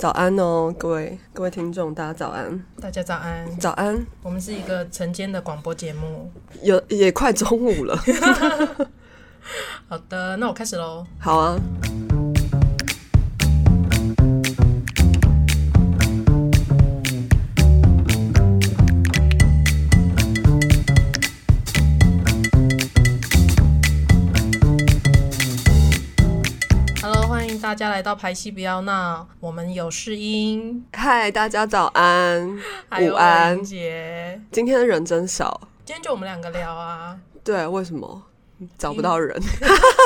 早安哦，各位各位听众，大家早安，大家早安。早安，我们是一个晨间的广播节目。有也快中午了，好的，那我开始喽。好啊。大家来到排戏不要闹，我们有试音，嗨，大家早安，午安文杰。今天人真少，今天就我们两个聊啊，对，为什么找不到人？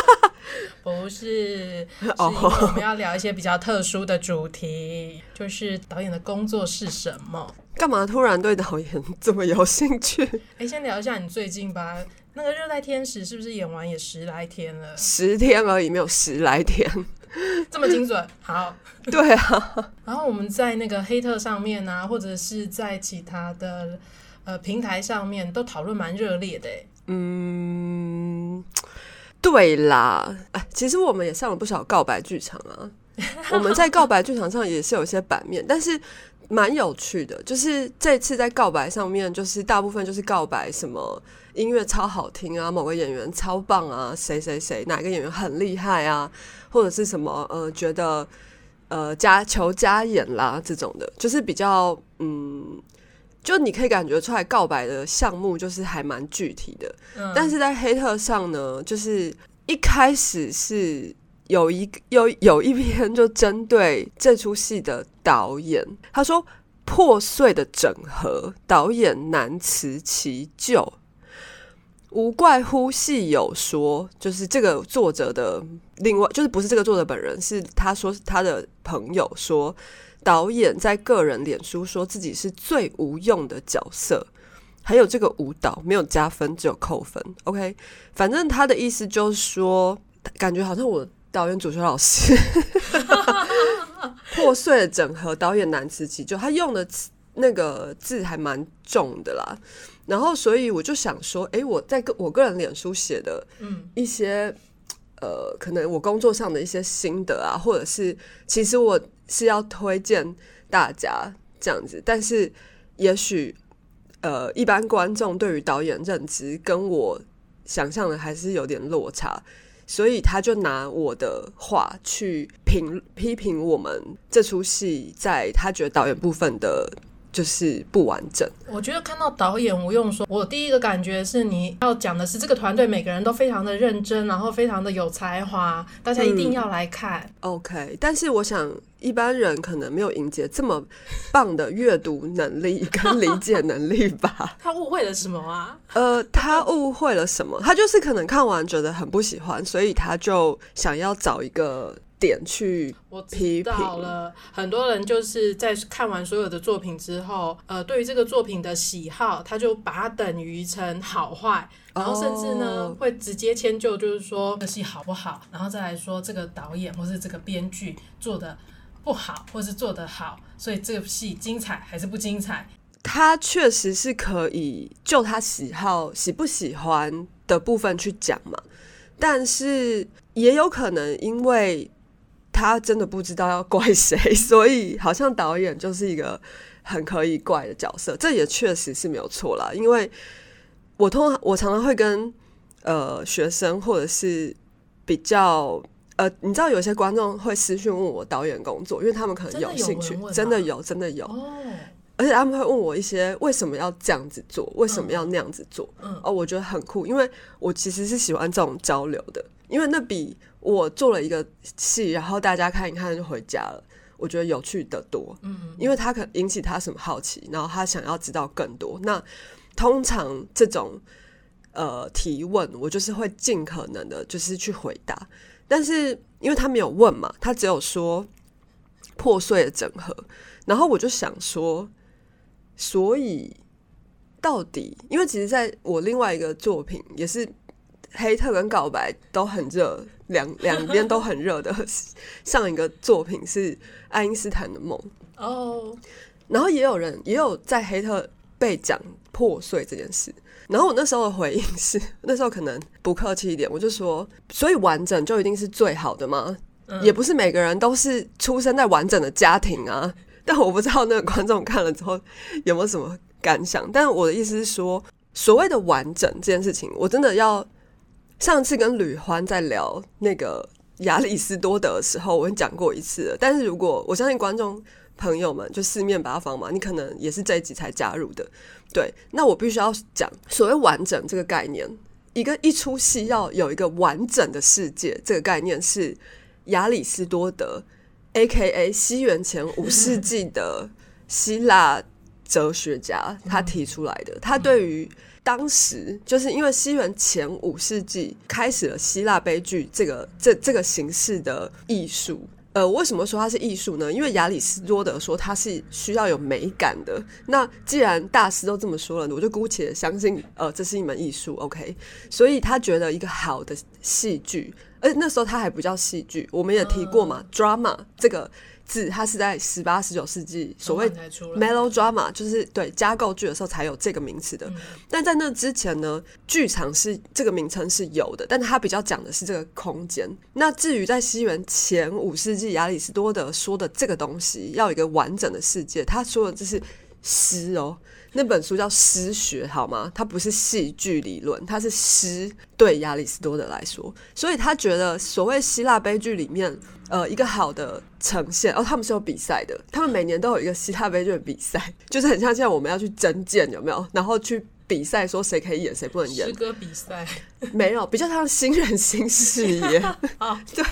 不是，我们要聊一些比较特殊的主题，就是导演的工作是什么。干嘛突然对导演这么有兴趣？哎，先聊一下你最近吧。那个《热带天使》是不是演完也十来天了？十天而已，没有十来天。这么精准？好。对啊，然后我们在那个黑特上面啊，或者是在其他的呃平台上面都讨论蛮热烈的诶。嗯，对啦，哎，其实我们也上了不少告白剧场啊。我们在告白剧场上也是有一些版面，但是蛮有趣的。就是这次在告白上面，就是大部分就是告白什么音乐超好听啊，某个演员超棒啊，谁谁谁哪个演员很厉害啊，或者是什么呃觉得呃加求加演啦这种的，就是比较嗯。就你可以感觉出来，告白的项目就是还蛮具体的，但是在黑特上呢，就是一开始是有一有有一篇就针对这出戏的导演，他说破碎的整合，导演难辞其咎。无怪乎戏友说，就是这个作者的另外，就是不是这个作者本人，是他说他的朋友说，导演在个人脸书说自己是最无用的角色，还有这个舞蹈没有加分，只有扣分。OK，反正他的意思就是说，感觉好像我导演主修老师 破碎的整合，导演难辞其咎。他用的词那个字还蛮重的啦。然后，所以我就想说，诶，我在个我个人脸书写的嗯一些呃，可能我工作上的一些心得啊，或者是其实我是要推荐大家这样子，但是也许呃，一般观众对于导演认知跟我想象的还是有点落差，所以他就拿我的话去评批评我们这出戏，在他觉得导演部分的。就是不完整，我觉得看到导演吴用说，我第一个感觉是你要讲的是这个团队每个人都非常的认真，然后非常的有才华，大家一定要来看。OK，但是我想一般人可能没有迎接这么棒的阅读能力跟理解能力吧。他误会了什么啊？呃，他误会了什么？他就是可能看完觉得很不喜欢，所以他就想要找一个点去我批评。知道了，很多人就是在看完所有的作品之后，呃，对于这个作品的喜好，他就把它等于成好坏，然后甚至呢、哦会直接迁就，就是说这戏好不好，然后再来说这个导演或是这个编剧做的不好，或是做的好，所以这个戏精彩还是不精彩？他确实是可以就他喜好喜不喜欢的部分去讲嘛，但是也有可能因为他真的不知道要怪谁，所以好像导演就是一个很可以怪的角色，这也确实是没有错啦。因为我通常我常常会跟呃学生或者是比较。呃，你知道有些观众会私讯问我导演工作，因为他们可能有兴趣真的有，真的有。哦，而且他们会问我一些为什么要这样子做，为什么要那样子做？嗯哦，我觉得很酷，因为我其实是喜欢这种交流的，因为那比我做了一个戏，然后大家看一看就回家了，我觉得有趣的多。嗯，因为他可引起他什么好奇，然后他想要知道更多。那通常这种呃提问，我就是会尽可能的，就是去回答。但是因为他没有问嘛，他只有说破碎的整合，然后我就想说，所以到底，因为其实在我另外一个作品也是黑特跟告白都很热，两两边都很热的上一个作品是爱因斯坦的梦，哦，然后也有人也有在黑特被讲破碎这件事。然后我那时候的回应是，那时候可能不客气一点，我就说，所以完整就一定是最好的吗？也不是每个人都是出生在完整的家庭啊。但我不知道那个观众看了之后 有没有什么感想。但我的意思是说，所谓的完整这件事情，我真的要上次跟吕欢在聊那个亚里士多德的时候，我讲过一次。但是如果我相信观众朋友们就四面八方嘛，你可能也是这一集才加入的，对，那我必须要讲所谓完整这个概念。一个一出戏要有一个完整的世界，这个概念是亚里士多德 （A.K.A. 西元前五世纪的希腊哲学家）他提出来的。他对于当时就是因为西元前五世纪开始了希腊悲剧这个这这个形式的艺术。呃，为什么说它是艺术呢？因为亚里士多德说它是需要有美感的。那既然大师都这么说了，我就姑且相信，呃，这是一门艺术。OK，所以他觉得一个好的戏剧，而且那时候他还不叫戏剧，我们也提过嘛，drama 这个。字，它是在十八、十九世纪所谓 melodrama，就是对加构剧的时候才有这个名词的。但在那之前呢，剧场是这个名称是有的，但它比较讲的是这个空间。那至于在西元前五世纪，亚里士多德说的这个东西要有一个完整的世界，他说的这是诗哦。那本书叫诗学，好吗？它不是戏剧理论，它是诗。对亚里士多德来说，所以他觉得所谓希腊悲剧里面，呃，一个好的呈现，哦，他们是有比赛的，他们每年都有一个希腊悲剧的比赛，就是很像现在我们要去征建，有没有？然后去比赛，说谁可以演，谁不能演。诗歌比赛没有，比较像新人新事业。对。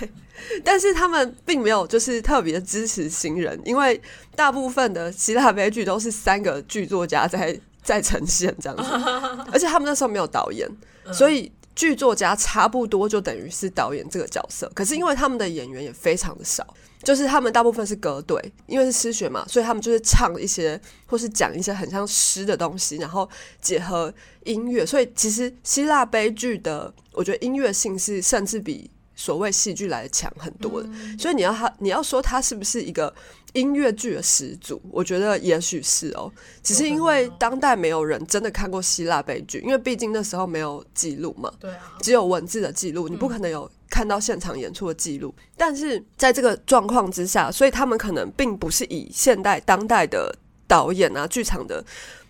但是他们并没有就是特别支持新人，因为大部分的希腊悲剧都是三个剧作家在在呈现这样子，而且他们那时候没有导演，所以剧作家差不多就等于是导演这个角色。可是因为他们的演员也非常的少，就是他们大部分是歌队，因为是诗学嘛，所以他们就是唱一些或是讲一些很像诗的东西，然后结合音乐。所以其实希腊悲剧的，我觉得音乐性是甚至比。所谓戏剧来的强很多的，所以你要他，你要说他是不是一个音乐剧的始祖？我觉得也许是哦，只是因为当代没有人真的看过希腊悲剧，因为毕竟那时候没有记录嘛，对啊，只有文字的记录，你不可能有看到现场演出的记录。但是在这个状况之下，所以他们可能并不是以现代当代的导演啊、剧场的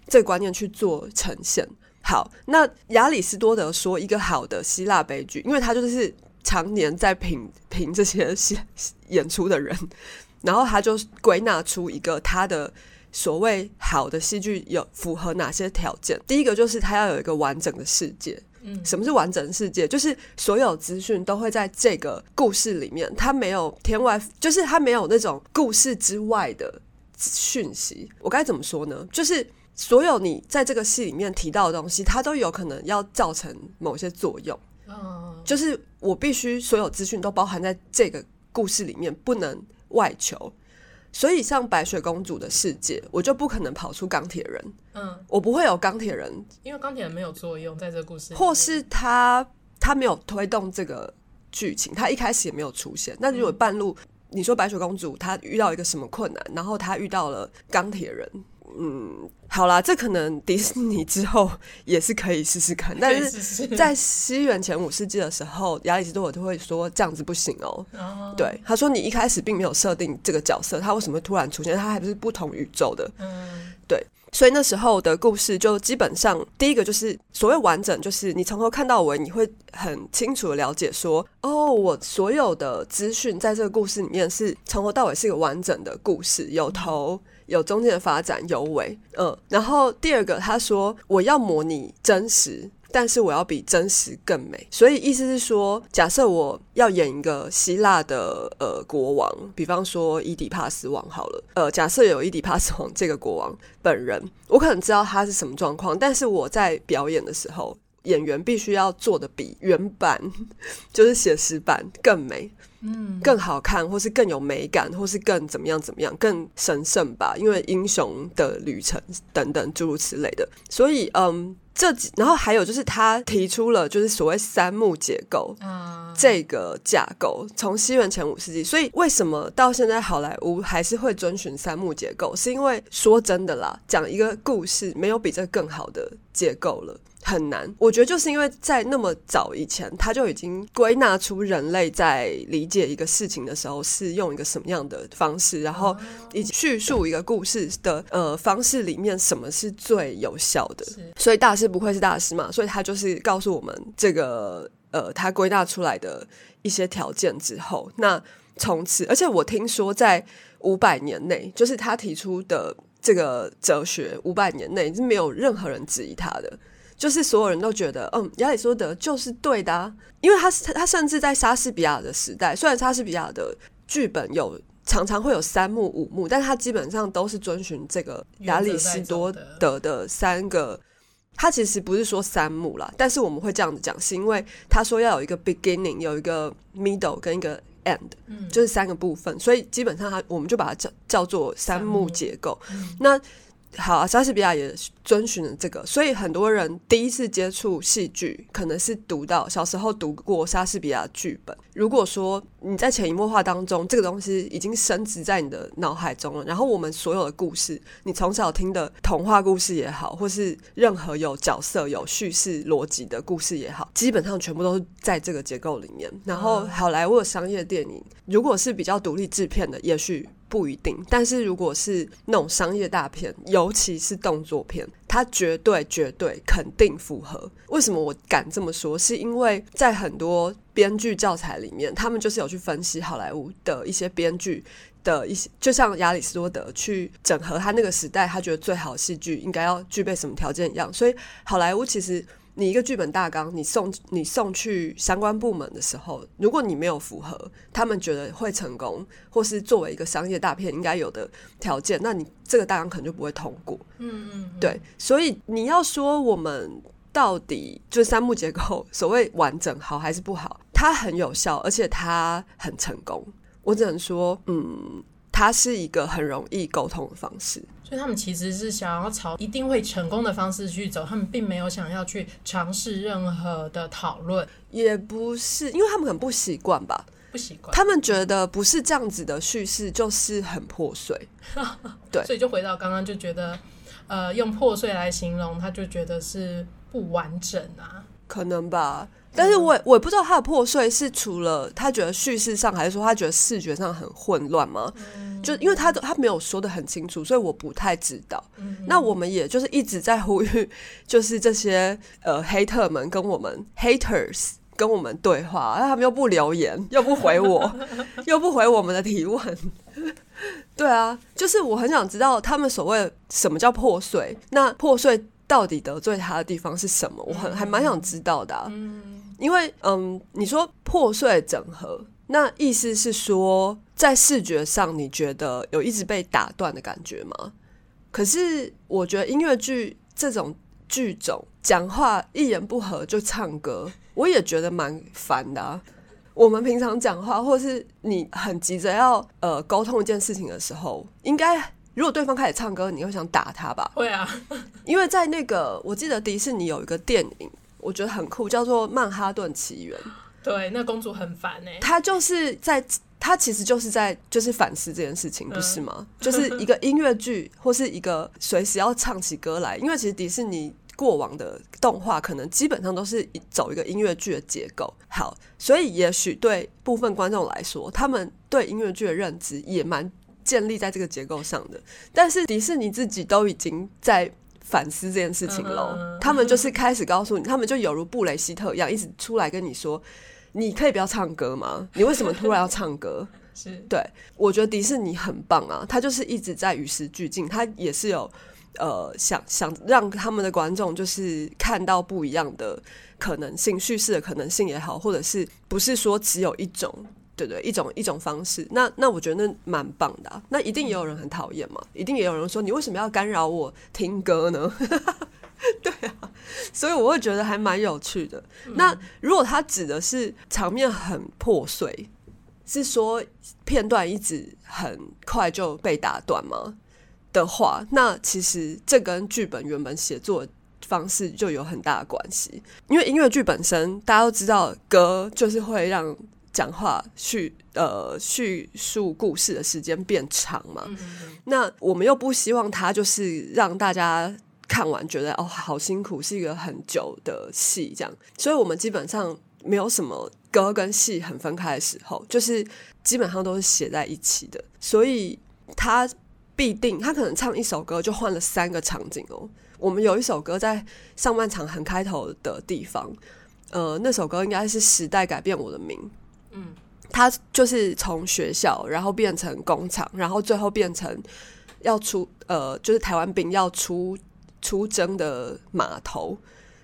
这个观念去做呈现。好，那亚里士多德说一个好的希腊悲剧，因为他就是。常年在评评这些戏演出的人，然后他就归纳出一个他的所谓好的戏剧有符合哪些条件。第一个就是他要有一个完整的世界。嗯，什么是完整的世界？就是所有资讯都会在这个故事里面，它没有天外，就是它没有那种故事之外的讯息。我该怎么说呢？就是所有你在这个戏里面提到的东西，它都有可能要造成某些作用。就是我必须所有资讯都包含在这个故事里面，不能外求。所以像白雪公主的世界，我就不可能跑出钢铁人。嗯，我不会有钢铁人，因为钢铁人没有作用在这个故事，或是他他没有推动这个剧情，他一开始也没有出现。那如果半路你说白雪公主她遇到一个什么困难，然后她遇到了钢铁人。嗯，好啦，这可能迪士尼之后也是可以试试看，但是在西元前五世纪的时候，亚里士多德都会说这样子不行哦。对，他说你一开始并没有设定这个角色，他为什么突然出现？他还不是不同宇宙的。嗯，对，所以那时候的故事就基本上第一个就是所谓完整，就是你从头看到尾，你会很清楚的了解说，哦，我所有的资讯在这个故事里面是从头到尾是一个完整的故事，有头。有中间的发展有尾，嗯，然后第二个他说我要模拟真实，但是我要比真实更美，所以意思是说，假设我要演一个希腊的呃国王，比方说伊底帕斯王好了，呃，假设有伊底帕斯王这个国王本人，我可能知道他是什么状况，但是我在表演的时候，演员必须要做的比原版 就是写实版更美。嗯，更好看，或是更有美感，或是更怎么样怎么样，更神圣吧？因为英雄的旅程等等诸如此类的，所以嗯，这几然后还有就是他提出了就是所谓三幕结构这个架构，从西元前五世纪，所以为什么到现在好莱坞还是会遵循三幕结构？是因为说真的啦，讲一个故事没有比这更好的结构了。很难。我觉得就是因为在那么早以前，他就已经归纳出人类在理解一个事情的时候是用一个什么样的方式，然后以及叙述一个故事的呃方式里面什么是最有效的。所以大师不愧是大师嘛，所以他就是告诉我们这个呃他归纳出来的一些条件之后，那从此，而且我听说在五百年内，就是他提出的。这个哲学五百年内是没有任何人质疑他的，就是所有人都觉得，嗯，亚里士多德就是对的，因为他是他甚至在莎士比亚的时代，虽然莎士比亚的剧本有常常会有三幕五幕，但他基本上都是遵循这个亚里士多德的三个，他其实不是说三幕啦，但是我们会这样子讲，是因为他说要有一个 beginning，有一个 middle 跟一个。end，就是三个部分，所以基本上他我们就把它叫叫做三幕结构。那好，莎士比亚也遵循了这个，所以很多人第一次接触戏剧，可能是读到小时候读过莎士比亚剧本。如果说你在潜移默化当中，这个东西已经升值在你的脑海中了，然后我们所有的故事，你从小听的童话故事也好，或是任何有角色、有叙事逻辑的故事也好，基本上全部都是在这个结构里面。然后好莱坞的商业电影，如果是比较独立制片的，也许。不一定，但是如果是那种商业大片，尤其是动作片，它绝对绝对肯定符合。为什么我敢这么说？是因为在很多编剧教材里面，他们就是有去分析好莱坞的一些编剧的一些，就像亚里士多德去整合他那个时代，他觉得最好戏剧应该要具备什么条件一样。所以好莱坞其实。你一个剧本大纲，你送你送去相关部门的时候，如果你没有符合他们觉得会成功，或是作为一个商业大片应该有的条件，那你这个大纲可能就不会通过。嗯嗯，对。所以你要说我们到底就三幕结构所谓完整好还是不好，它很有效，而且它很成功。我只能说，嗯，它是一个很容易沟通的方式。所以他们其实是想要朝一定会成功的方式去走，他们并没有想要去尝试任何的讨论，也不是，因为他们很不习惯吧？不习惯，他们觉得不是这样子的叙事就是很破碎，对，所以就回到刚刚就觉得，呃，用破碎来形容，他就觉得是不完整啊，可能吧。但是我我也不知道他的破碎是除了他觉得叙事上，还是说他觉得视觉上很混乱吗？就因为他他没有说的很清楚，所以我不太知道。那我们也就是一直在呼吁，就是这些呃黑特们跟我们 haters 跟我们对话，他们又不留言，又不回我，又不回我们的提问。对啊，就是我很想知道他们所谓什么叫破碎，那破碎到底得罪他的地方是什么？我很还蛮想知道的。因为嗯，你说破碎整合，那意思是说，在视觉上你觉得有一直被打断的感觉吗？可是我觉得音乐剧这种剧种，讲话一言不合就唱歌，我也觉得蛮烦的。我们平常讲话，或是你很急着要呃沟通一件事情的时候，应该如果对方开始唱歌，你会想打他吧？会啊，因为在那个我记得迪士尼有一个电影。我觉得很酷，叫做《曼哈顿奇缘》。对，那公主很烦哎。她就是在，她其实就是在，就是反思这件事情，不是吗？就是一个音乐剧，或是一个随时要唱起歌来。因为其实迪士尼过往的动画，可能基本上都是走一个音乐剧的结构。好，所以也许对部分观众来说，他们对音乐剧的认知也蛮建立在这个结构上的。但是迪士尼自己都已经在。反思这件事情喽，他们就是开始告诉你，他们就有如布雷希特一样，一直出来跟你说，你可以不要唱歌吗？你为什么突然要唱歌？是对，我觉得迪士尼很棒啊，他就是一直在与时俱进，他也是有呃想想让他们的观众就是看到不一样的可能性，叙事的可能性也好，或者是不是说只有一种。对对，一种一种方式，那那我觉得那蛮棒的。那一定也有人很讨厌嘛，一定也有人说你为什么要干扰我听歌呢？对啊，所以我会觉得还蛮有趣的。那如果他指的是场面很破碎，是说片段一直很快就被打断吗？的话，那其实这跟剧本原本写作方式就有很大的关系。因为音乐剧本身，大家都知道，歌就是会让。讲话叙呃叙述故事的时间变长嘛？那我们又不希望他就是让大家看完觉得哦好辛苦，是一个很久的戏这样，所以我们基本上没有什么歌跟戏很分开的时候，就是基本上都是写在一起的，所以他必定他可能唱一首歌就换了三个场景哦。我们有一首歌在上半场很开头的地方，呃，那首歌应该是《时代改变我的名》，嗯，他就是从学校，然后变成工厂，然后最后变成要出呃，就是台湾兵要出出征的码头，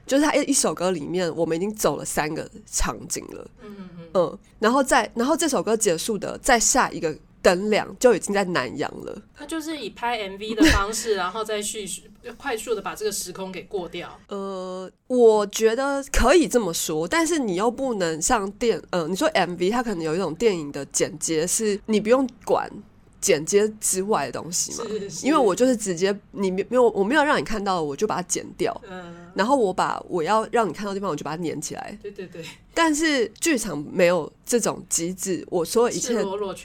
就是他一一首歌里面，我们已经走了三个场景了，嗯嗯嗯，然后再然后这首歌结束的，再下一个灯亮就已经在南洋了，他就是以拍 MV 的方式，然后再叙述，快速的把这个时空给过掉。呃，我觉得可以这么说，但是你又不能像电，呃，你说 MV 它可能有一种电影的剪接，是你不用管剪接之外的东西嘛？是是因为我就是直接你没没有我没有让你看到，我就把它剪掉，嗯，然后我把我要让你看到的地方，我就把它粘起来。对对对，但是剧场没有这种机制，我所有一切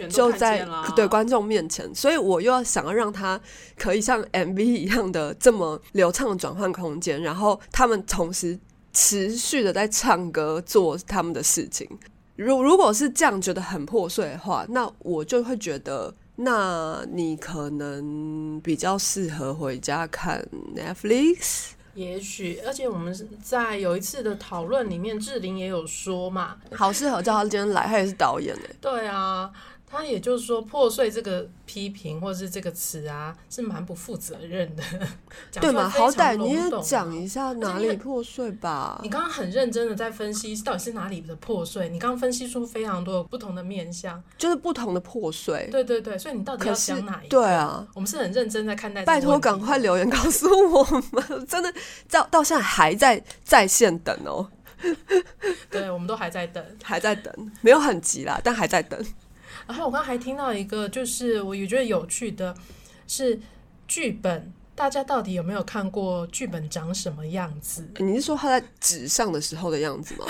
就在对观众面前，所以我又要想要让他可以像 MV 一样的这么流畅的转换空间，然后他们同时持续的在唱歌做他们的事情。如如果是这样觉得很破碎的话，那我就会觉得，那你可能比较适合回家看 Netflix。也许，而且我们是在有一次的讨论里面，志玲也有说嘛，好适合叫他今天来，他也是导演哎、对啊，他也就是说破碎这个批评或者是这个词啊，是蛮不负责任的，对嘛？出来非好歹你也讲一下哪里破碎吧你。刚刚很认真的在分析到底是哪里的破碎，你刚刚分析出非常多不同的面相，就是不同的破碎。对对对，所以你到底要讲哪一个？对啊，我们是很认真在看待拜托，赶快留言告诉我们，真的到到现在还在在线等哦，对，我们都还在等。还在等，没有很急啦，但还在等。然后我刚刚还听到一个，就是我也觉得有趣的是剧本，大家到底有没有看过剧本长什么样子，你是说他在纸上的时候的样子吗？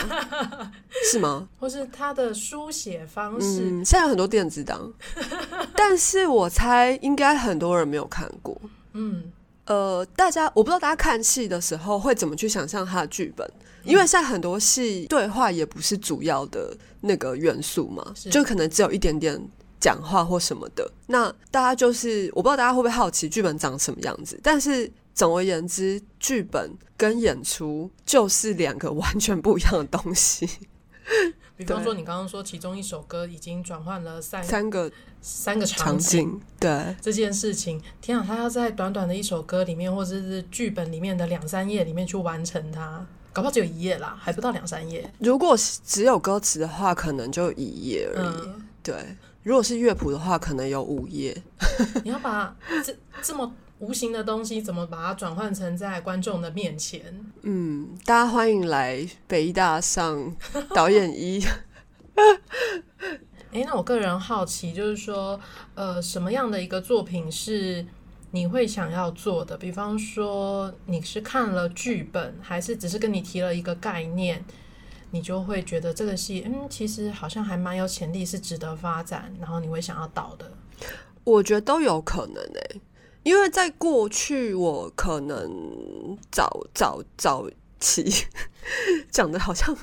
是吗？或是他的书写方式？嗯，现在有很多电子档，但是我猜应该很多人没有看过。嗯，呃，大家我不知道大家看戏的时候会怎么去想象他的剧本，因为现在很多戏对话也不是主要的那个元素嘛，就可能只有一点点讲话或什么的。那大家就是我不知道大家会不会好奇剧本长什么样子，但是总而言之，剧本跟演出就是两个完全不一样的东西。比方说你刚刚说其中一首歌已经转换了三三个三个场场景。对，这件事情，天啊，他要在短短的一首歌里面，或者是剧本里面的两三页里面去完成它，搞不好只有一页啦，还不到两三页。如果只有歌词的话，可能就一页而已。嗯，对，如果是乐谱的话，可能有五页。你要把这这么无形的东西，怎么把它转换成在观众的面前？嗯，大家欢迎来北医大上导演一。诶，那我个人好奇，就是说，呃，什么样的一个作品是你会想要做的？比方说，你是看了剧本，还是只是跟你提了一个概念，你就会觉得这个戏，嗯，其实好像还蛮有潜力，是值得发展，然后你会想要导的。我觉得都有可能诶、因为在过去我可能早早早期讲的好像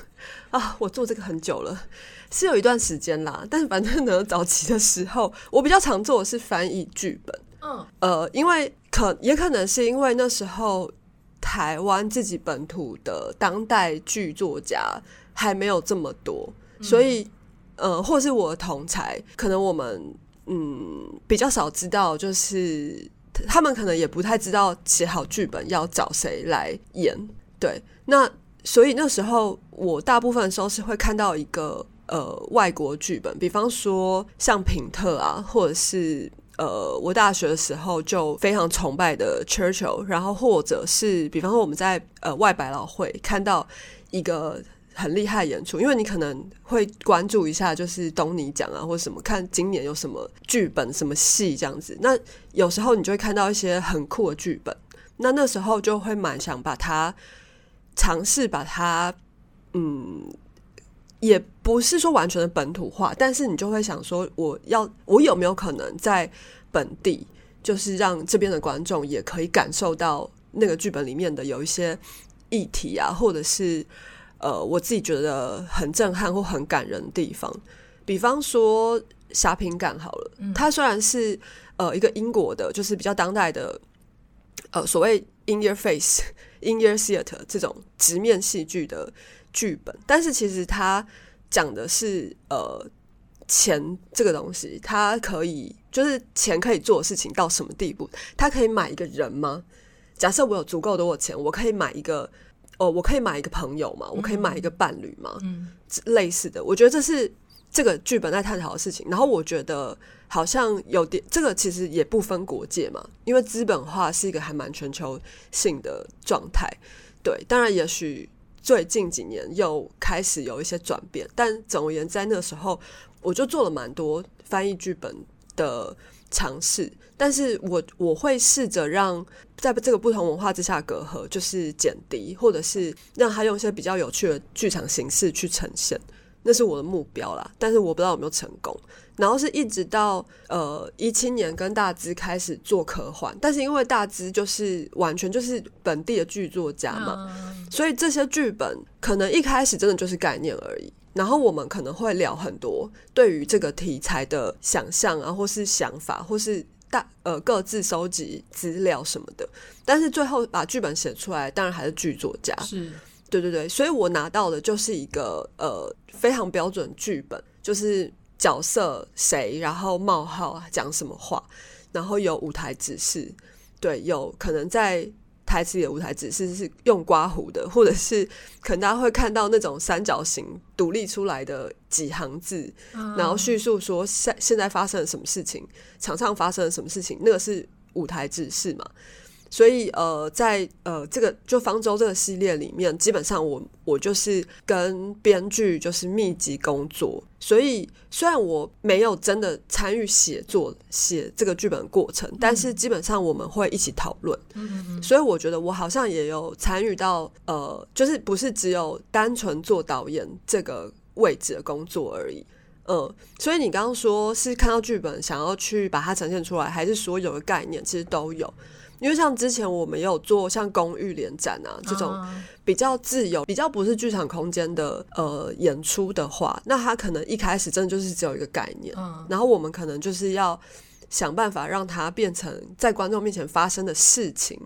啊，我做这个很久了，是有一段时间啦。但是反正呢，早期的时候，我比较常做的是翻译剧本。嗯呃，因为可也可能是因为那时候台湾自己本土的当代剧作家还没有这么多，所以呃，或是我的同才，可能我们嗯比较少知道，就是他们可能也不太知道写好剧本要找谁来演。对，那所以那时候我大部分的时候是会看到一个呃外国剧本，比方说像品特啊，或者是呃我大学的时候就非常崇拜的 Churchill，然后或者是比方说我们在呃外百老汇看到一个。很厉害的演出，因为你可能会关注一下，就是东尼奖啊，或者什么，看今年有什么剧本、什么戏这样子。那有时候你就会看到一些很酷的剧本，那那时候就会蛮想把它尝试把它，嗯，也不是说完全的本土化，但是你就会想说，我要我有没有可能在本地，就是让这边的观众也可以感受到那个剧本里面的有一些议题啊，或者是呃我自己觉得很震撼或很感人的地方，比方说侠平感好了，它虽然是呃一个英国的，就是比较当代的呃所谓 in your face in your theater 这种直面戏剧的剧本，但是其实它讲的是呃钱这个东西，它可以就是钱可以做的事情到什么地步？它可以买一个人吗？假设我有足够多的钱，我可以买一个哦，我可以买一个朋友嘛？我可以买一个伴侣嘛？嗯，类似的，我觉得这是这个剧本在探讨的事情。然后我觉得好像有点这个其实也不分国界嘛，因为资本化是一个还蛮全球性的状态。对，当然也许最近几年又开始有一些转变，但总而言之，在那个时候我就做了蛮多翻译剧本的尝试。但是我我会试着让在这个不同文化之下隔阂就是减低，或者是让他用一些比较有趣的剧场形式去呈现，那是我的目标啦。但是我不知道有没有成功。然后是一直到呃一七年跟大资开始做科幻，但是因为大资就是完全就是本地的剧作家嘛，所以这些剧本可能一开始真的就是概念而已。然后我们可能会聊很多对于这个题材的想象啊，或是想法，或是大呃各自收集资料什么的。但是最后把剧本写出来，当然还是剧作家。是对对对，所以我拿到的就是一个呃非常标准剧本，就是角色谁，然后冒号讲什么话，然后有舞台指示，对，有可能在。台词里的舞台指示是用刮胡的，或者是可能大家会看到那种三角形独立出来的几行字，然后叙述说现现在发生了什么事情，场上发生了什么事情，那个是舞台指示嘛。所以呃，在呃这个就方舟这个系列里面，基本上我我就是跟编剧就是密集工作，所以虽然我没有真的参与写作写这个剧本过程，但是基本上我们会一起讨论。所以我觉得我好像也有参与到呃，就是不是只有单纯做导演这个位置的工作而已。嗯，所以你刚刚说是看到剧本想要去把它呈现出来，还是所有的概念其实都有。因为像之前我们也有做像公寓联展啊这种比较自由、比较不是剧场空间的呃演出的话，那它可能一开始真的就是只有一个概念，然后我们可能就是要想办法让它变成在观众面前发生的事情。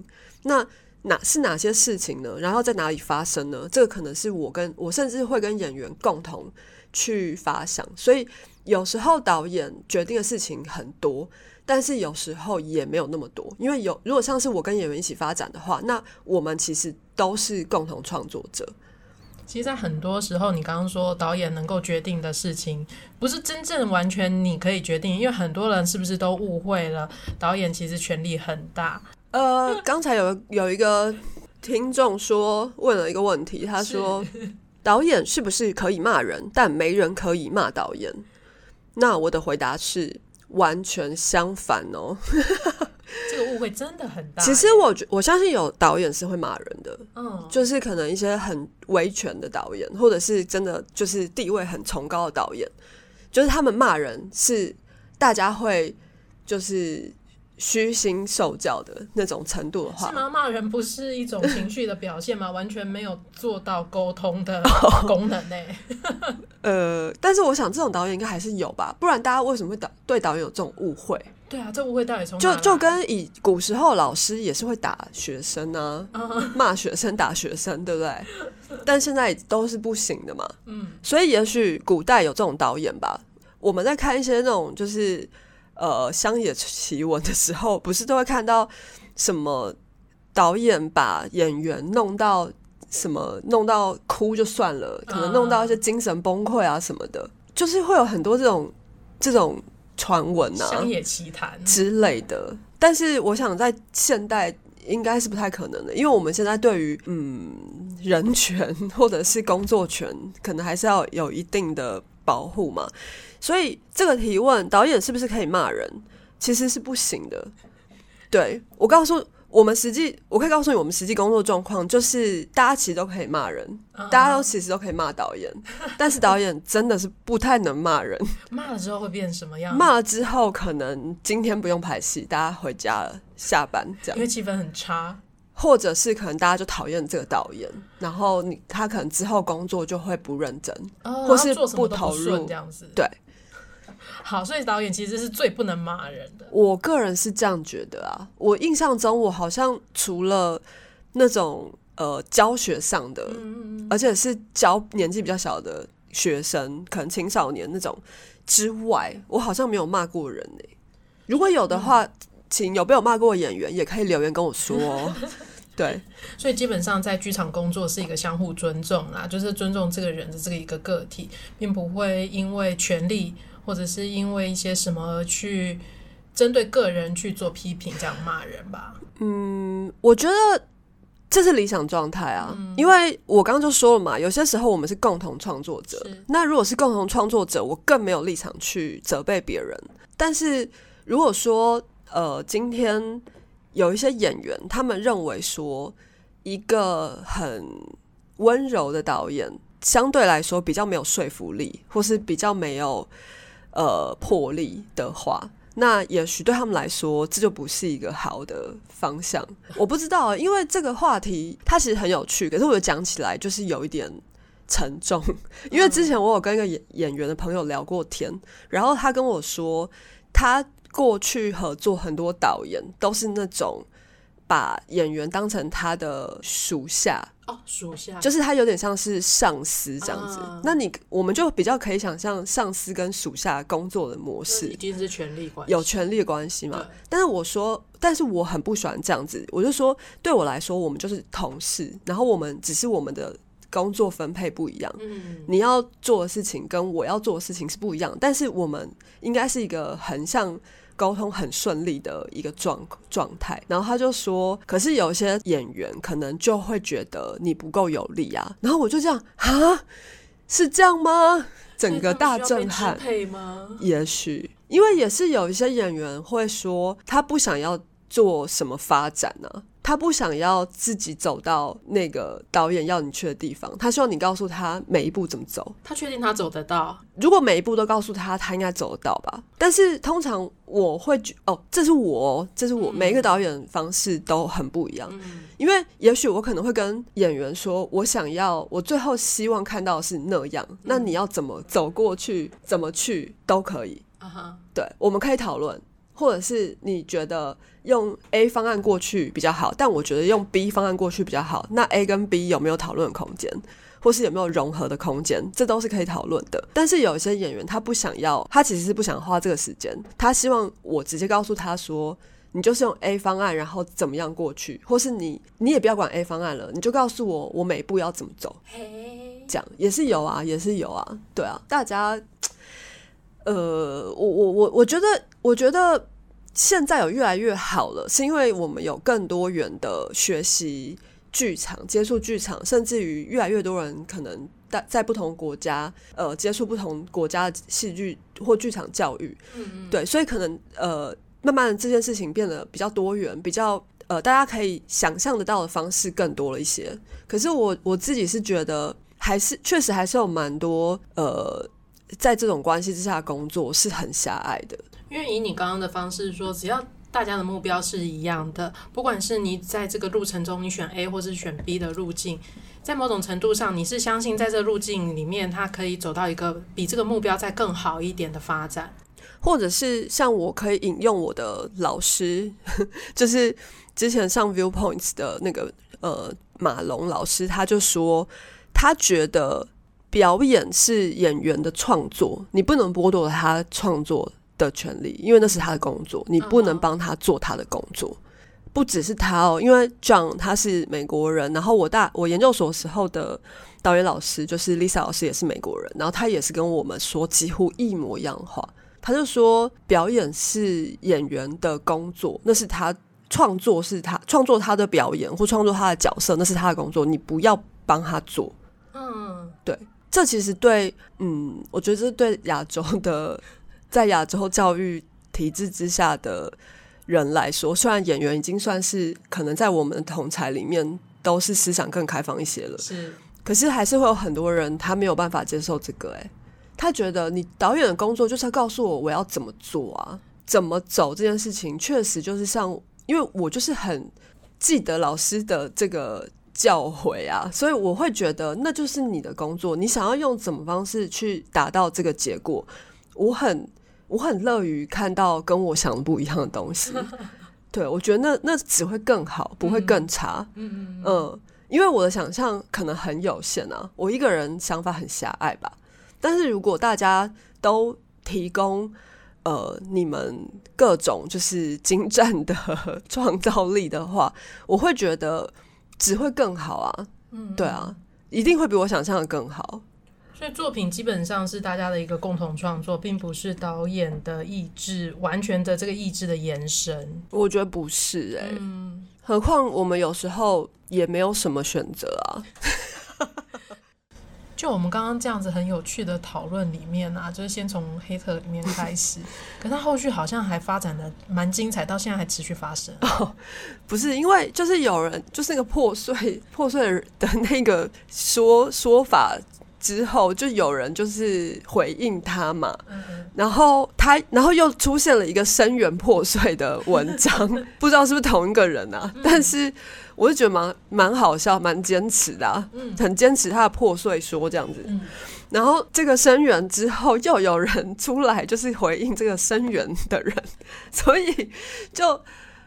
那哪是哪些事情呢？然后在哪里发生呢？这个可能是我跟我甚至会跟演员共同去发想，所以有时候导演决定的事情很多。但是有时候也没有那么多，因为有如果像是我跟演员一起发展的话，那我们其实都是共同创作者。其实，在很多时候，你刚刚说导演能够决定的事情，不是真正完全你可以决定，因为很多人是不是都误会了导演其实权力很大？呃，刚才有有一个听众说问了一个问题，他说导演是不是可以骂人，但没人可以骂导演？那我的回答是。完全相反哦，这个误会真的很大。其实我觉我相信有导演是会骂人的，嗯，就是可能一些很维权的导演，或者是真的就是地位很崇高的导演，就是他们骂人是大家会就是。虚心受教的那种程度的话，是吗？骂人不是一种情绪的表现吗？完全没有做到沟通的 功能呢。呃，但是我想这种导演应该还是有吧，不然大家为什么会导对导演有这种误会？对啊，这误会到底从就就跟以古时候老师也是会打学生啊，骂学生打学生，对不对？但现在都是不行的嘛。嗯，所以也许古代有这种导演吧。我们在看一些那种就是。呃，乡野奇闻的时候，不是都会看到什么导演把演员弄到什么弄到哭就算了，可能弄到一些精神崩溃啊什么的，就是会有很多这种这种传闻啊，乡野奇谈之类的。但是我想在现代应该是不太可能的，因为我们现在对于嗯人权或者是工作权，可能还是要有一定的保护嘛。所以这个提问，导演是不是可以骂人？其实是不行的。对我告诉我们实际，我可以告诉你，我们实际工作状况就是，大家其实都可以骂人，大家都其实都可以骂导演，但是导演真的是不太能骂人。骂了之后会变什么样？骂了之后，可能今天不用拍戏，大家回家了，下班这样，因为气氛很差。或者是可能大家就讨厌这个导演，然后你他可能之后工作就会不认真，哦或是不投入顺这样子。对好，所以导演其实是最不能骂人的。我个人是这样觉得啊。我印象中，我好像除了那种呃教学上的，嗯而且是教年纪比较小的学生，可能青少年那种之外，我好像没有骂过人呢、如果有的话，请有被我骂过的演员也可以留言跟我说哦。对，所以基本上在剧场工作是一个相互尊重啦，就是尊重这个人的这个一个个体，并不会因为权力或者是因为一些什么去针对个人去做批评，这样骂人吧。嗯，我觉得这是理想状态啊，因为我刚刚就说了嘛，有些时候我们是共同创作者，那如果是共同创作者，我更没有立场去责备别人。但是如果说呃，今天有一些演员，他们认为说一个很温柔的导演，相对来说比较没有说服力，或是比较没有呃魄力的话，那也许对他们来说，这就不是一个好的方向。我不知道，因为这个话题它其实很有趣，可是我讲起来就是有一点沉重。因为之前我有跟一个演演员的朋友聊过天，然后他跟我说，他过去合作很多导演都是那种把演员当成他的属下，哦，属下就是他有点像是上司这样子。啊那你我们就比较可以想象上司跟属下工作的模式一定是权力关系，有权力的关系嘛？但是我说，但是我很不喜欢这样子。我就说，对我来说，我们就是同事，然后我们只是我们的工作分配不一样。嗯，你要做的事情跟我要做的事情是不一样，但是我们应该是一个横向沟通很顺利的一个状状态。然后他就说，可是有一些演员可能就会觉得你不够有力啊。然后我就这样啊，是这样吗？整个大震撼。配吗？也许，因为也是有一些演员会说，他不想要做什么发展呢、他不想要自己走到那个导演要你去的地方，他希望你告诉他每一步怎么走。他确定他走得到？如果每一步都告诉他，他应该走得到吧？但是通常我会觉哦，这是我哦，这是我、每一个导演方式都很不一样。嗯，因为也许我可能会跟演员说，我想要，我最后希望看到的是那样，那你要怎么走过去，怎么去都可以。啊哈，对，我们可以讨论，或者是你觉得用 A 方案过去比较好，但我觉得用 B 方案过去比较好。那 A 跟 B 有没有讨论空间，或是有没有融合的空间，这都是可以讨论的。但是有一些演员他不想要，他其实是不想花这个时间，他希望我直接告诉他说。你就是用 A 方案，然后怎么样过去，或是你你也不要管 A 方案了，你就告诉我我每一步要怎么走。嘿，这样也是有啊，也是有啊，对啊，大家，呃，我我我我觉得，我觉得现在有越来越好了，是因为我们有更多元的学习剧场，接触剧场，甚至于越来越多人可能在在不同国家，呃，接触不同国家的戏剧或剧场教育，嗯嗯，对，所以可能呃，慢慢的这件事情变得比较多元，比较呃，大家可以想象得到的方式更多了一些。可是我我自己是觉得，还是确实还是有蛮多呃，在这种关系之下工作是很狭隘的。因为以你刚刚的方式说，只要大家的目标是一样的，不管是你在这个路程中你选 A 或是选 B 的路径，在某种程度上，你是相信在这个路径里面，它可以走到一个比这个目标再更好一点的发展。或者是像我可以引用我的老师，就是之前上 Viewpoints 的那个呃马龙老师，他就说他觉得表演是演员的创作，你不能剥夺他创作的权利，因为那是他的工作，你不能帮他做他的工作。不只是他哦，因为 John 他是美国人，然后我大我研究所时候的导演老师就是 Lisa 老师也是美国人，然后他也是跟我们说几乎一模一样的话。他就说，表演是演员的工作，那是他创作，是他创作他的表演或创作他的角色，那是他的工作，你不要帮他做。嗯，这其实对，嗯，我觉得这对亚洲的，在亚洲教育体制之下的人来说，虽然演员已经算是可能在我们的同才里面都是思想更开放一些了，是。可是还是会有很多人他没有办法接受这个、欸，他觉得你导演的工作就是要告诉我我要怎么做啊，怎么走这件事情，确实就是像，因为我就是很记得老师的这个教诲啊，所以我会觉得那就是你的工作，你想要用怎么方式去达到这个结果，我很我很乐于看到跟我想的不一样的东西。对，我觉得那那只会更好，不会更差。嗯嗯嗯，因为我的想象可能很有限啊，我一个人想法很狭隘吧。但是如果大家都提供呃你们各种就是精湛的 创造力的话，我会觉得只会更好啊。嗯，对啊，一定会比我想象的更好。所以作品基本上是大家的一个共同创作，并不是导演的意志完全的这个意志的延伸。我觉得不是哎，何况我们有时候也没有什么选择啊。就我们刚刚这样子很有趣的讨论里面啊，就是先从黑特里面开始，可是后续好像还发展的蛮精彩，到现在还持续发生。不是因为就是有人就是那个破碎破碎的那个说说法。之后就有人就是回应他嘛，然后他然后又出现了一个声源破碎的文章，不知道是不是同一个人啊？但是我就觉得蛮蛮好笑，蛮坚持的，很坚持他的破碎说这样子。然后这个声援之后又有人出来，就是回应这个声援的人，所以就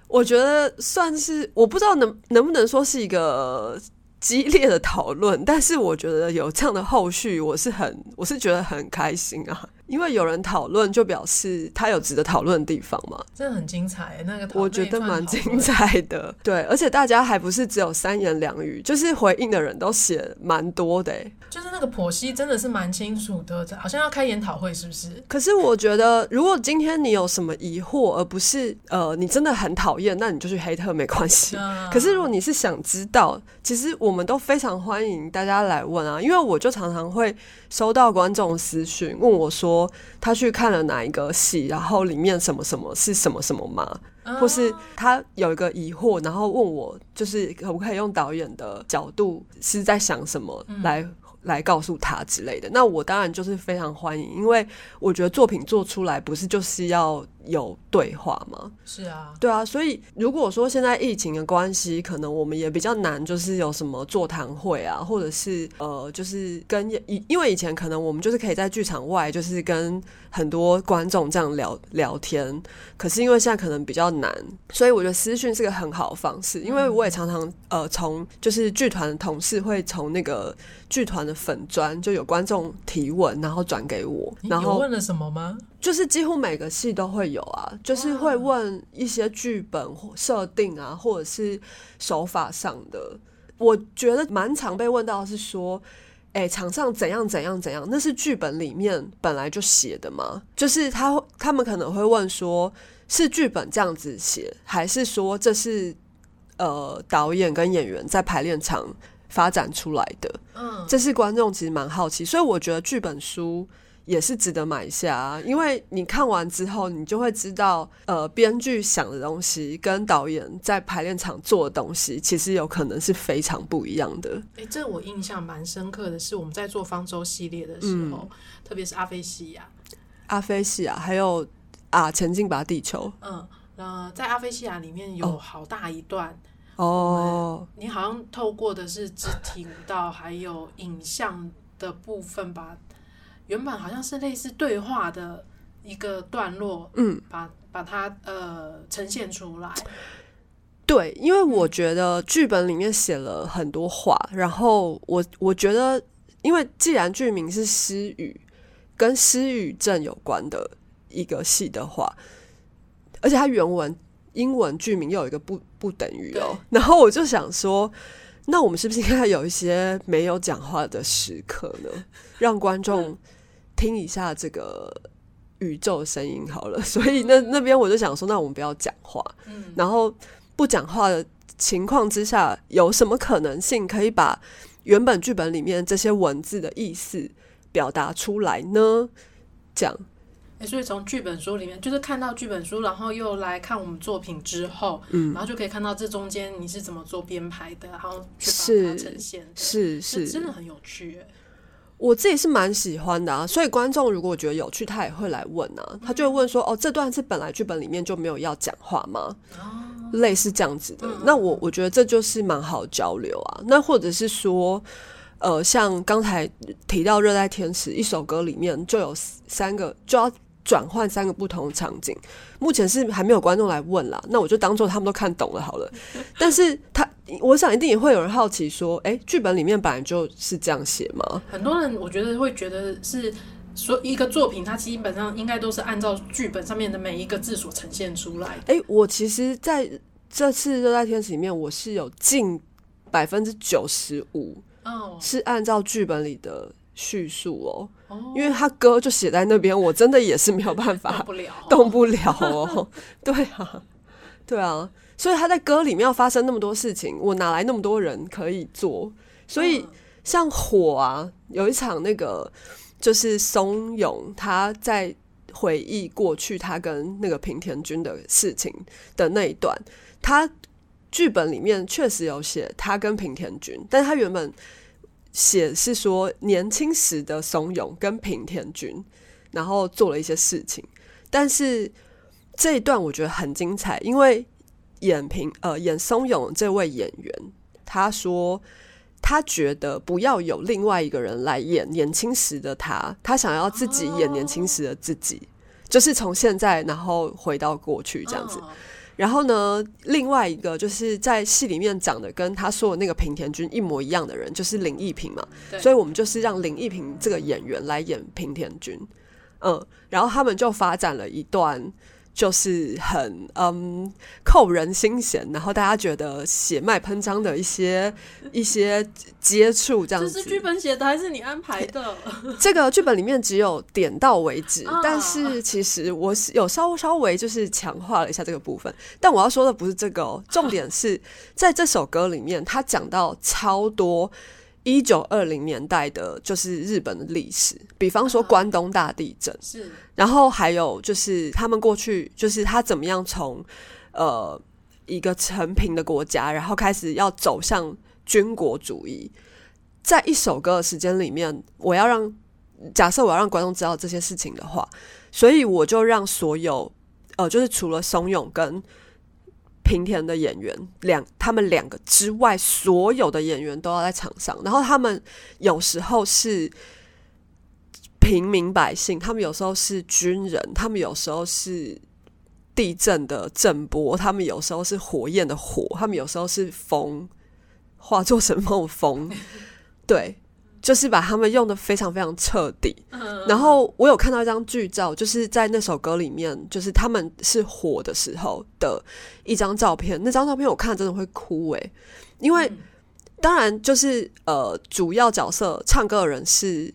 我觉得算是我不知道能能不能说是一个。激烈的讨论，但是我觉得有这样的后续，我是很，我是觉得很开心啊。因为有人讨论，就表示他有值得讨论的地方嘛。真的很精彩，那个我觉得蛮精彩的。对，而且大家还不是只有三言两语，就是回应的人都写蛮多的。就是那个剖析真的是蛮清楚的，好像要开研讨会是不是？可是我觉得，如果今天你有什么疑惑，而不是呃你真的很讨厌，那你就去黑特没关系。可是如果你是想知道，其实我们都非常欢迎大家来问啊，因为我就常常会收到观众私讯问我说。他去看了哪一个戏，然后里面什么什么是什么什么吗？或是他有一个疑惑，然后问我，就是可不可以用导演的角度是在想什么来。来告诉他之类的，那我当然就是非常欢迎，因为我觉得作品做出来不是就是要有对话吗？是啊，对啊，所以如果说现在疫情的关系，可能我们也比较难，就是有什么座谈会啊，或者是呃，就是跟以因为以前可能我们就是可以在剧场外，就是跟很多观众这样聊聊天，可是因为现在可能比较难，所以我觉得私讯是个很好的方式，因为我也常常呃从就是剧团的同事会从那个。剧团的粉砖就有观众提问，然后转给我。然后问了什么吗？就是几乎每个戏都会有啊，就是会问一些剧本设定啊，或者是手法上的。我觉得蛮常被问到是说，哎，场上怎样怎样怎样，那是剧本里面本来就写的吗？就是他他们可能会问说，是剧本这样子写，还是说这是呃导演跟演员在排练场？发展出来的，嗯，这是观众其实蛮好奇，所以我觉得剧本书也是值得买下，因为你看完之后，你就会知道，呃，编剧想的东西跟导演在排练场做的东西，其实有可能是非常不一样的。哎，这我印象蛮深刻的是，我们在做方舟系列的时候，特别是阿菲西亚、阿菲西亚，还有啊，前进吧地球，嗯，呃，在阿菲西亚里面有好大一段。哦，你好像透过的是肢体舞蹈，还有影像的部分，把原本好像是类似对话的一个段落，嗯，把把它呃呈现出来。对，因为我觉得剧本里面写了很多话，然后我我觉得，因为既然剧名是失语，跟失语症有关的一个戏的话，而且它原文。英文剧名又有一个不不等于哦，然后我就想说，那我们是不是应该有一些没有讲话的时刻呢？让观众听一下这个宇宙声音好了。所以那那边我就想说，那我们不要讲话，嗯然后不讲话的情况之下，有什么可能性可以把原本剧本里面这些文字的意思表达出来呢？这样。哎，所以从剧本书里面，就是看到剧本书，然后又来看我们作品之后，嗯，然后就可以看到这中间你是怎么做编排的，然后去把它呈现，是是，真的很有趣。我自己是蛮喜欢的啊，所以观众如果觉得有趣，他也会来问啊，他就会问说：“哦，这段是本来剧本里面就没有要讲话吗？”类似这样子的。嗯那我我觉得这就是蛮好交流啊。那或者是说，呃，像刚才提到《热带天使》一首歌里面就有三个，就要转换三个不同的场景。目前是还没有观众来问啦，那我就当做他们都看懂了好了。但是他，我想一定也会有人好奇说，哎、剧本里面本来就是这样写吗？很多人我觉得会觉得是说一个作品，它基本上应该都是按照剧本上面的每一个字所呈现出来的。哎、我其实在这次《热带天使》里面，我是有近百分之九十五哦是按照剧本里的叙述哦，哦，因为他歌就写在那边，我真的也是没有办动法不了，动不了哦。对啊，对啊，所以他在歌里面要发生那么多事情，我哪来那么多人可以做？所以嗯。像火啊，有一场那个就是松永他在回忆过去他跟那个平田君的事情的那一段，他剧本里面确实有写他跟平田君，但他原本写是说年轻时的松永跟平田君，然后做了一些事情，但是这一段我觉得很精彩，因为演平呃演松永这位演员，他说他觉得不要有另外一个人来演年轻时的他，他想要自己演年轻时的自己，就是从现在然后回到过去这样子。然后呢，另外一个就是在戏里面长得跟他说的那个平田君一模一样的人，就是林奕平嘛。所以我们就是让林奕平这个演员来演平田君，嗯，然后他们就发展了一段。就是很嗯扣人心弦，然后大家觉得血脉喷张的一些一些接触，这样子。这是剧本写的还是你安排的？这个剧本里面只有点到为止，啊但是其实我是有稍稍微就是强化了一下这个部分。但我要说的不是这个哦，重点是在这首歌里面，他讲到超多一九二零年代的，就是日本的历史，比方说关东大地震，是。然后还有就是他们过去就是他怎么样从呃一个成平的国家，然后开始要走向军国主义，在一首歌的时间里面，我要让假设我要让观众知道这些事情的话，所以我就让所有呃就是除了松永跟平田的演员两他们两个之外，所有的演员都要在场上，然后他们有时候是。平民百姓，他们有时候是军人，他们有时候是地震的震波，他们有时候是火焰的火，他们有时候是风化作什么风，对，就是把他们用的非常非常彻底。嗯然后我有看到一张剧照，就是在那首歌里面，就是他们是火的时候的一张照片。那张照片我看真的会哭诶、因为嗯当然就是呃，主要角色唱歌的人是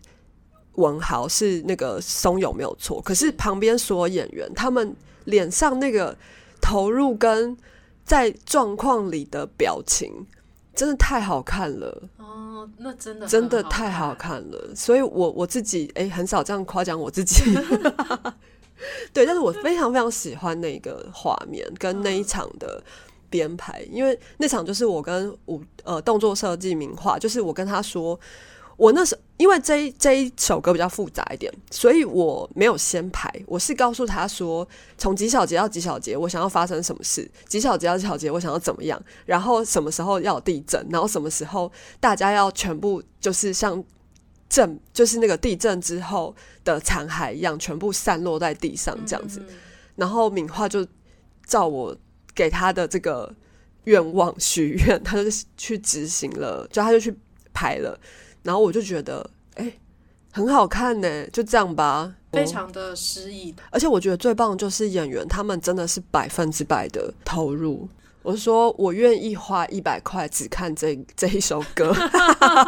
文豪，是那个松永没有错。可是旁边所有演员，他们脸上那个投入跟在状况里的表情，真的太好看了，哦，那真的真的太好看。看了。所以我我自己诶很少这样夸奖我自己。对，但是我非常非常喜欢那个画面跟那一场的编排，因为那场就是我跟舞呃动作设计名画，就是我跟他说，我那时因为这一这一首歌比较复杂一点，所以我没有先排，我是告诉他说，从几小节到几小节，我想要发生什么事，几小节到几小节，我想要怎么样，然后什么时候要有地震，然后什么时候大家要全部就是像震，就是那个地震之后的残骸一样，全部散落在地上这样子。嗯然后敏化就照我给他的这个愿望许愿，他就去执行了，就他就去排了，然后我就觉得，哎、很好看呢，就这样吧，哦非常的诗意。而且我觉得最棒的就是演员，他们真的是百分之百的投入。我是说，我愿意花一百块只看这 这一首歌。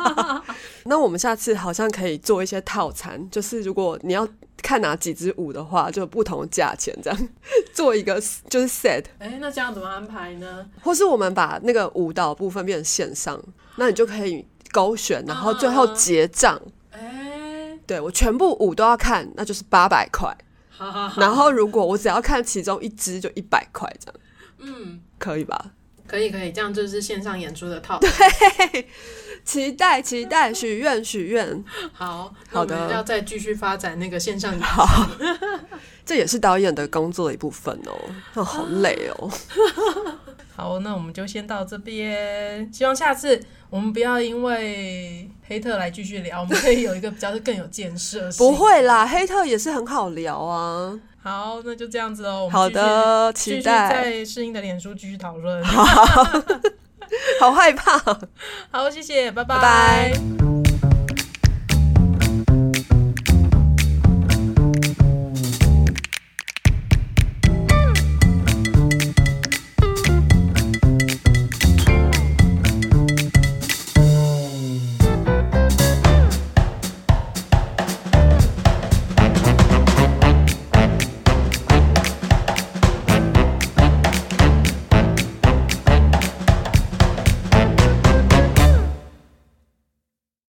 那我们下次好像可以做一些套餐，就是如果你要看哪几支舞的话，就不同的价钱，这样 做一个就是 set，哎，那这样怎么安排呢？或是我们把那个舞蹈部分变成线上，那你就可以勾选，然后最后结账。哎，对我全部舞都要看，那就是八百块。好好好，然后如果我只要看其中一支，就一百块这样，嗯，可以吧？可以可以，这样就是线上演出的套。对期待期待，许愿许愿，好，好的们要再继续发展那个线上演出。好，这也是导演的工作的一部分哦。哦，好累哦。好，那我们就先到这边。希望下次我们不要因为黑特来继续聊，我们可以有一个比较更有建设性。不会啦，黑特也是很好聊啊。好，那就这样子哦。好的，期待。在适应的脸书继续讨论。好 害怕。好，谢谢，拜拜拜。